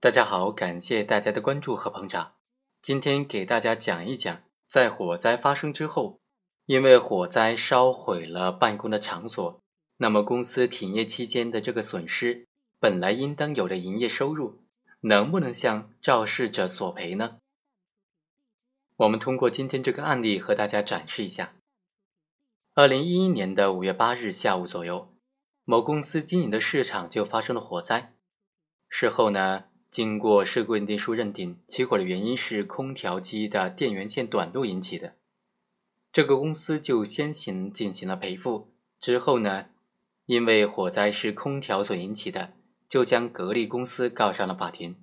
大家好，感谢大家的关注和捧场。今天给大家讲一讲，在火灾发生之后，因为火灾烧毁了办公的场所，那么公司停业期间的这个损失，本来应当有的营业收入，能不能向肇事者索赔呢？我们通过今天这个案例和大家展示一下。二零一一年的五月八日下午左右，某公司经营的市场就发生了火灾。事后呢？经过事故认定书认定，起火的原因是空调机的电源线短路引起的。这个公司就先行进行了赔付，之后呢，因为火灾是空调所引起的，就将格力公司告上了法庭，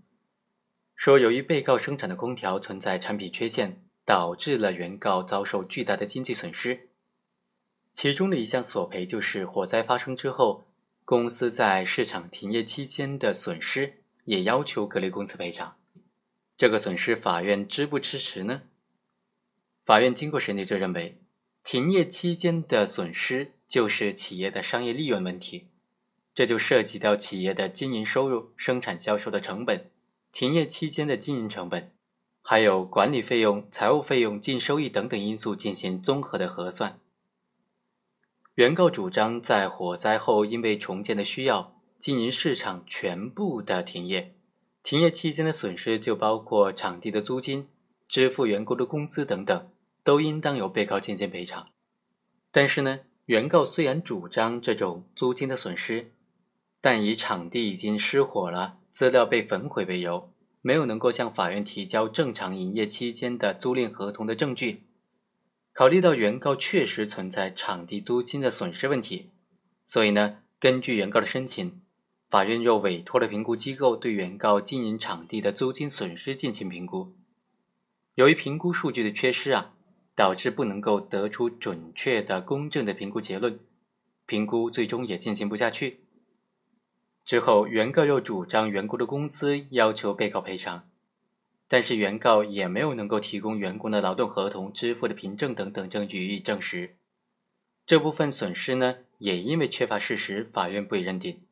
说由于被告生产的空调存在产品缺陷，导致了原告遭受巨大的经济损失。其中的一项索赔就是火灾发生之后，公司在市场停业期间的损失。也要求格力公司赔偿，这个损失法院支不支持呢？法院经过审理就认为，停业期间的损失就是企业的商业利润问题，这就涉及到企业的经营收入、生产销售的成本、停业期间的经营成本，还有管理费用、财务费用、净收益等等因素进行综合的核算。原告主张在火灾后因为重建的需要。经营市场全部的停业，停业期间的损失就包括场地的租金、支付员工的工资等等，都应当由被告进行赔偿。但是呢，原告虽然主张这种租金的损失，但以场地已经失火了、资料被焚毁为由，没有能够向法院提交正常营业期间的租赁合同的证据。考虑到原告确实存在场地租金的损失问题，所以呢，根据原告的申请。法院又委托了评估机构对原告经营场地的租金损失进行评估。由于评估数据的缺失啊，导致不能够得出准确的、公正的评估结论，评估最终也进行不下去。之后，原告又主张员工的工资要求被告赔偿，但是原告也没有能够提供员工的劳动合同、支付的凭证等等证据予以证实。这部分损失呢，也因为缺乏事实，法院不予认定。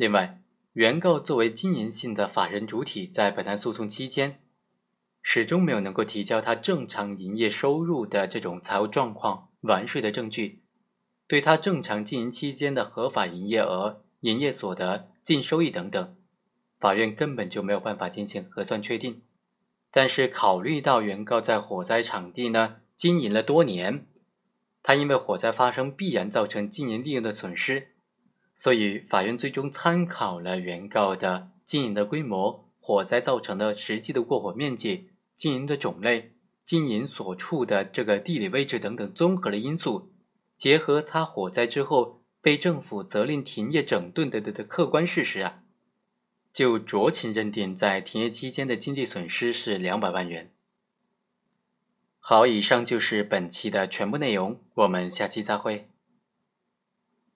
另外，原告作为经营性的法人主体，在本案诉讼期间，始终没有能够提交他正常营业收入的这种财务状况、完税的证据，对他正常经营期间的合法营业额、营业所得、净收益等等，法院根本就没有办法进行核算确定。但是，考虑到原告在火灾场地呢经营了多年，他因为火灾发生必然造成经营利润的损失。所以，法院最终参考了原告的经营的规模、火灾造成的实际的过火面积、经营的种类、经营所处的这个地理位置等等综合的因素，结合他火灾之后被政府责令停业整顿的的的客观事实啊，就酌情认定在停业期间的经济损失是两百万元。好，以上就是本期的全部内容，我们下期再会。